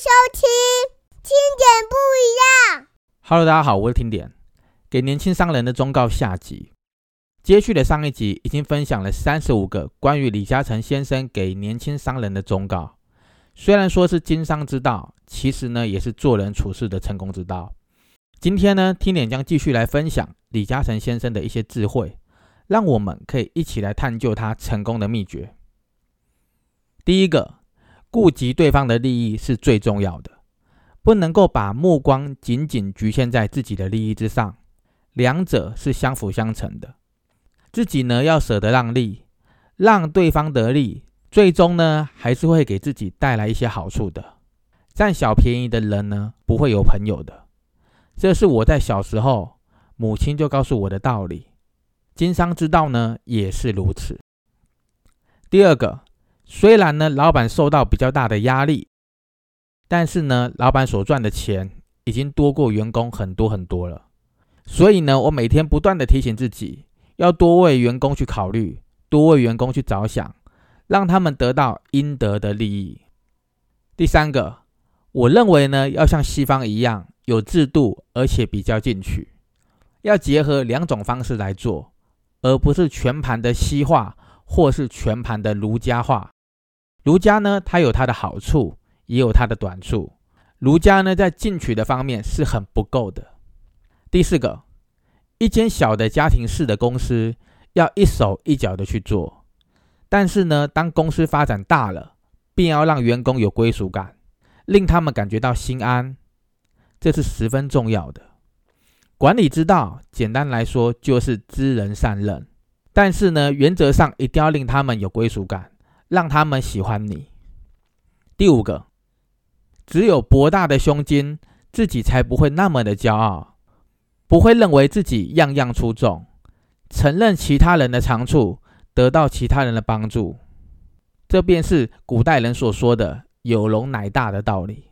收听听点不一样。Hello，大家好，我是听点，给年轻商人的忠告下集。接续的上一集已经分享了三十五个关于李嘉诚先生给年轻商人的忠告。虽然说是经商之道，其实呢也是做人处事的成功之道。今天呢，听点将继续来分享李嘉诚先生的一些智慧，让我们可以一起来探究他成功的秘诀。第一个，顾及对方的利益是最重要的，不能够把目光仅仅局限在自己的利益之上，两者是相辅相成的。自己呢要舍得让利，让对方得利，最终呢还是会给自己带来一些好处的。占小便宜的人呢不会有朋友的，这是我在小时候母亲就告诉我的道理。经商之道呢也是如此。第二个。虽然呢，老板受到比较大的压力，但是呢，老板所赚的钱已经多过员工很多很多了。所以呢，我每天不断的提醒自己，要多为员工去考虑，多为员工去着想，让他们得到应得的利益。第三个，我认为呢，要像西方一样有制度，而且比较进取，要结合两种方式来做，而不是全盘的西化，或是全盘的儒家化。儒家呢，它有它的好处，也有它的短处。儒家呢，在进取的方面是很不够的。第四个，一间小的家庭式的公司要一手一脚的去做，但是呢，当公司发展大了，便要让员工有归属感，令他们感觉到心安，这是十分重要的。管理之道，简单来说就是知人善任，但是呢，原则上一定要令他们有归属感。让他们喜欢你。第五个，只有博大的胸襟，自己才不会那么的骄傲，不会认为自己样样出众，承认其他人的长处，得到其他人的帮助。这便是古代人所说的“有容乃大”的道理。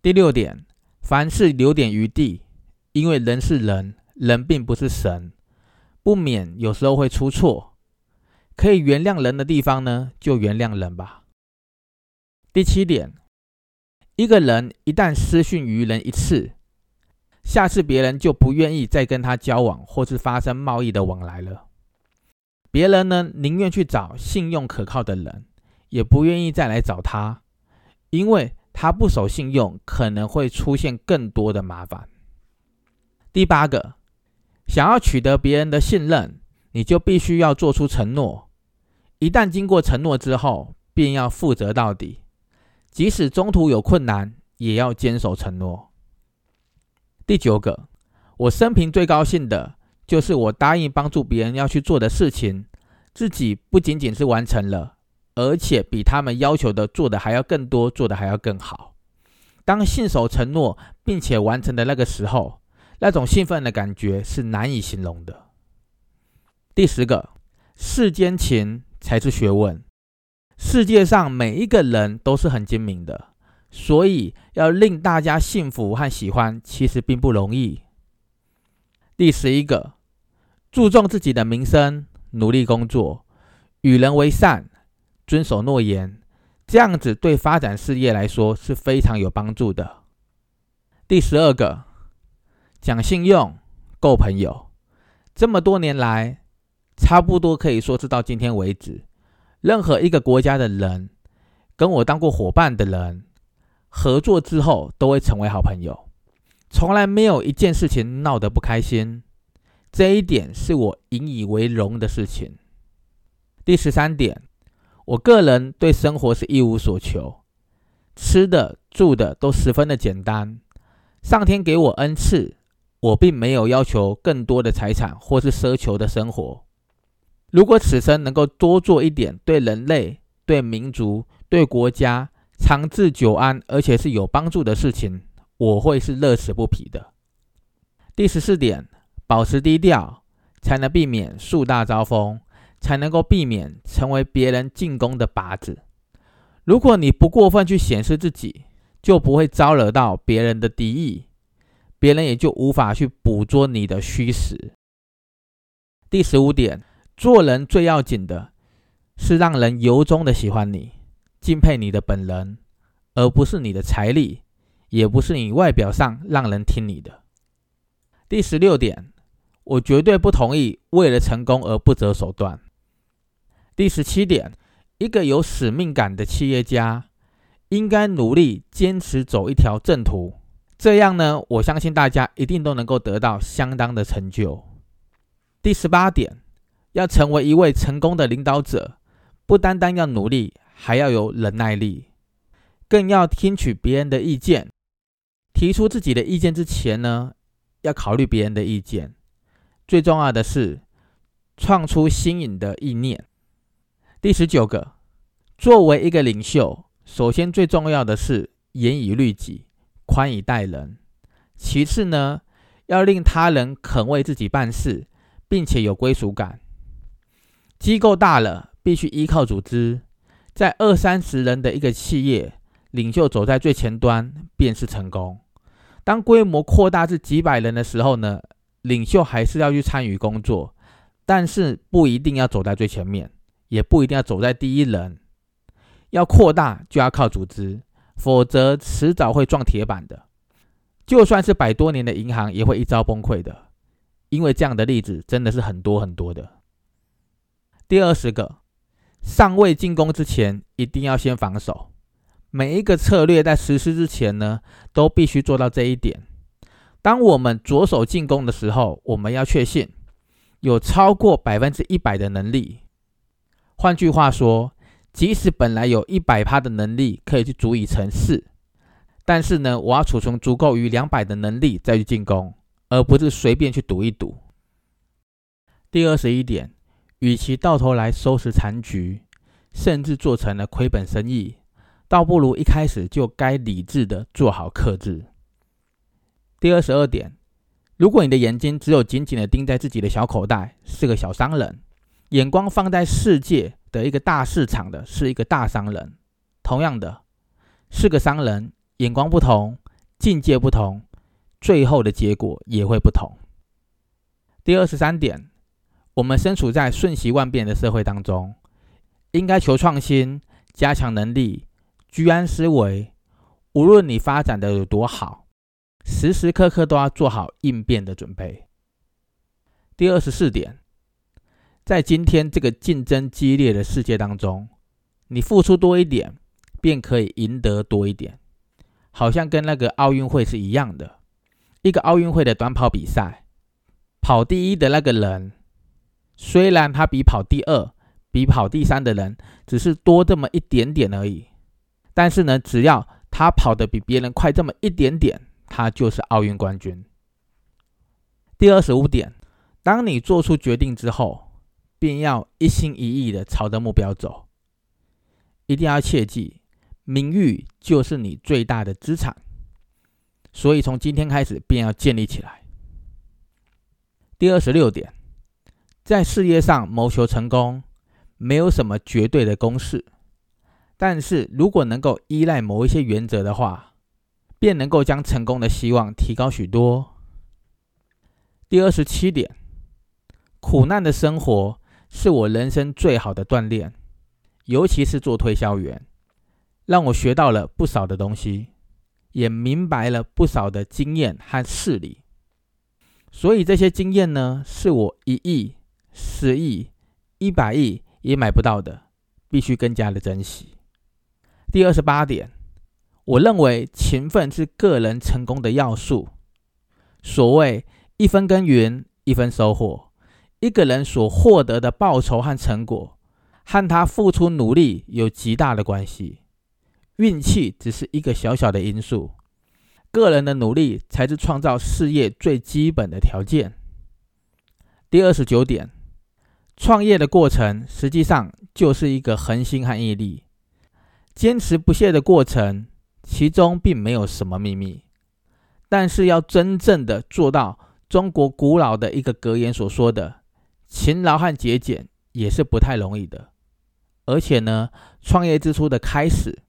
第六点，凡事留点余地，因为人是人，人并不是神，不免有时候会出错。可以原谅人的地方呢，就原谅人吧。第七点，一个人一旦失信于人一次，下次别人就不愿意再跟他交往或是发生贸易的往来了。别人呢，宁愿去找信用可靠的人，也不愿意再来找他，因为他不守信用，可能会出现更多的麻烦。第八个，想要取得别人的信任，你就必须要做出承诺。一旦经过承诺之后，便要负责到底，即使中途有困难，也要坚守承诺。第九个，我生平最高兴的就是我答应帮助别人要去做的事情，自己不仅仅是完成了，而且比他们要求的做的还要更多，做的还要更好。当信守承诺并且完成的那个时候，那种兴奋的感觉是难以形容的。第十个，世间情。才是学问。世界上每一个人都是很精明的，所以要令大家幸福和喜欢，其实并不容易。第十一个，注重自己的名声，努力工作，与人为善，遵守诺言，这样子对发展事业来说是非常有帮助的。第十二个，讲信用，够朋友。这么多年来。差不多可以说是到今天为止，任何一个国家的人跟我当过伙伴的人，合作之后都会成为好朋友，从来没有一件事情闹得不开心。这一点是我引以为荣的事情。第十三点，我个人对生活是一无所求，吃的住的都十分的简单。上天给我恩赐，我并没有要求更多的财产或是奢求的生活。如果此生能够多做一点对人类、对民族、对国家长治久安，而且是有帮助的事情，我会是乐此不疲的。第十四点，保持低调，才能避免树大招风，才能够避免成为别人进攻的靶子。如果你不过分去显示自己，就不会招惹到别人的敌意，别人也就无法去捕捉你的虚实。第十五点。做人最要紧的是让人由衷的喜欢你、敬佩你的本人，而不是你的财力，也不是你外表上让人听你的。第十六点，我绝对不同意为了成功而不择手段。第十七点，一个有使命感的企业家应该努力坚持走一条正途，这样呢，我相信大家一定都能够得到相当的成就。第十八点，要成为一位成功的领导者，不单单要努力，还要有忍耐力。更要听取别人的意见，提出自己的意见之前呢，要考虑别人的意见。最重要的是，创出新颖的意念。第十九个，作为一个领袖，首先最重要的是严以律己，宽以待人。其次呢，要令他人肯为自己办事，并且有归属感。机构大了，必须依靠组织，在二三十人的一个企业。领袖走在最前端，便是成功。当规模扩大至几百人的时候呢，领袖还是要去参与工作，但是不一定要走在最前面，也不一定要走在第一人。要扩大就要靠组织，否则迟早会撞铁板的。就算是百多年的银行，也会一朝崩溃的。因为这样的例子真的是很多很多的。第二十个，尚未进攻之前，一定要先防守。每一个策略在实施之前呢，都必须做到这一点。当我们着手进攻的时候，我们要确信有超过百分之一百的能力。换句话说，即使本来有一百趴的能力可以去足以成事，但是呢，我要储存足够于两百的能力再去进攻，而不是随便去赌一赌。第二十一点，与其到头来收拾残局，甚至做成了亏本生意。倒不如一开始就该理智的做好克制。第二十二点，如果你的眼睛只有紧紧的盯在自己的小口袋，是个小商人；眼光放在世界的一个大市场的，是一个大商人。同样的，是个商人，眼光不同，境界不同，最后的结果也会不同。第二十三点，我们身处在瞬息万变的社会当中，应该求创新，加强能力。居安思危，无论你发展的有多好，时时刻刻都要做好应变的准备。第二十四点，在今天这个竞争激烈的世界当中，你付出多一点，便可以赢得多一点。好像跟那个奥运会是一样的，一个奥运会的短跑比赛，跑第一的那个人，虽然他比跑第二、比跑第三的人只是多这么一点点而已。但是呢，只要他跑得比别人快这么一点点，他就是奥运冠军。第二十五点，当你做出决定之后，便要一心一意的朝着目标走。一定要切记，名誉就是你最大的资产，所以从今天开始便要建立起来。第二十六点，在事业上谋求成功，没有什么绝对的公式。但是如果能够依赖某一些原则的话，便能够将成功的希望提高许多。第二十七点，苦难的生活是我人生最好的锻炼，尤其是做推销员，让我学到了不少的东西，也明白了不少的经验和事理。所以这些经验呢，是我一亿、十亿、一百亿也买不到的，必须更加的珍惜。第二十八点，我认为勤奋是个人成功的要素。所谓一分耕耘一分收获，一个人所获得的报酬和成果，和他付出努力有极大的关系。运气只是一个小小的因素，个人的努力才是创造事业最基本的条件。第二十九点，创业的过程实际上就是一个恒心和毅力。坚持不懈的过程，其中并没有什么秘密。但是要真正的做到中国古老的一个格言所说的“勤劳和节俭”，也是不太容易的。而且呢，创业之初的开始，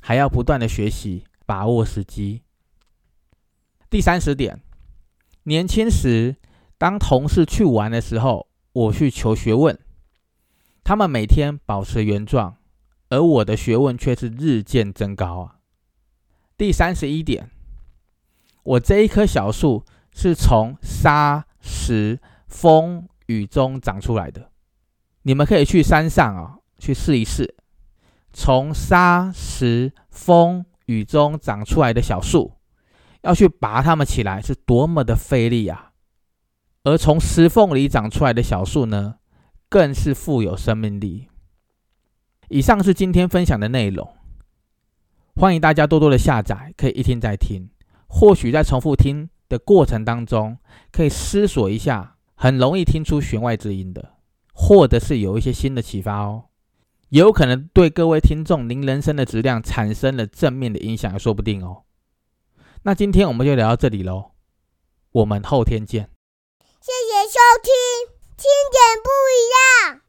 还要不断的学习，把握时机。第三十点，年轻时当同事去玩的时候，我去求学问，他们每天保持原状。而我的学问却是日渐增高啊！第三十一点，我这一棵小树是从沙石风雨中长出来的。你们可以去山上啊，去试一试，从沙石风雨中长出来的小树，要去拔它们起来是多么的费力啊！而从石缝里长出来的小树呢，更是富有生命力。以上是今天分享的内容，欢迎大家多多的下载，可以一听再听。或许在重复听的过程当中，可以思索一下，很容易听出弦外之音的，或者是有一些新的启发哦，也有可能对各位听众您人生的质量产生了正面的影响，也说不定哦。那今天我们就聊到这里喽，我们后天见。收听，听点不一样。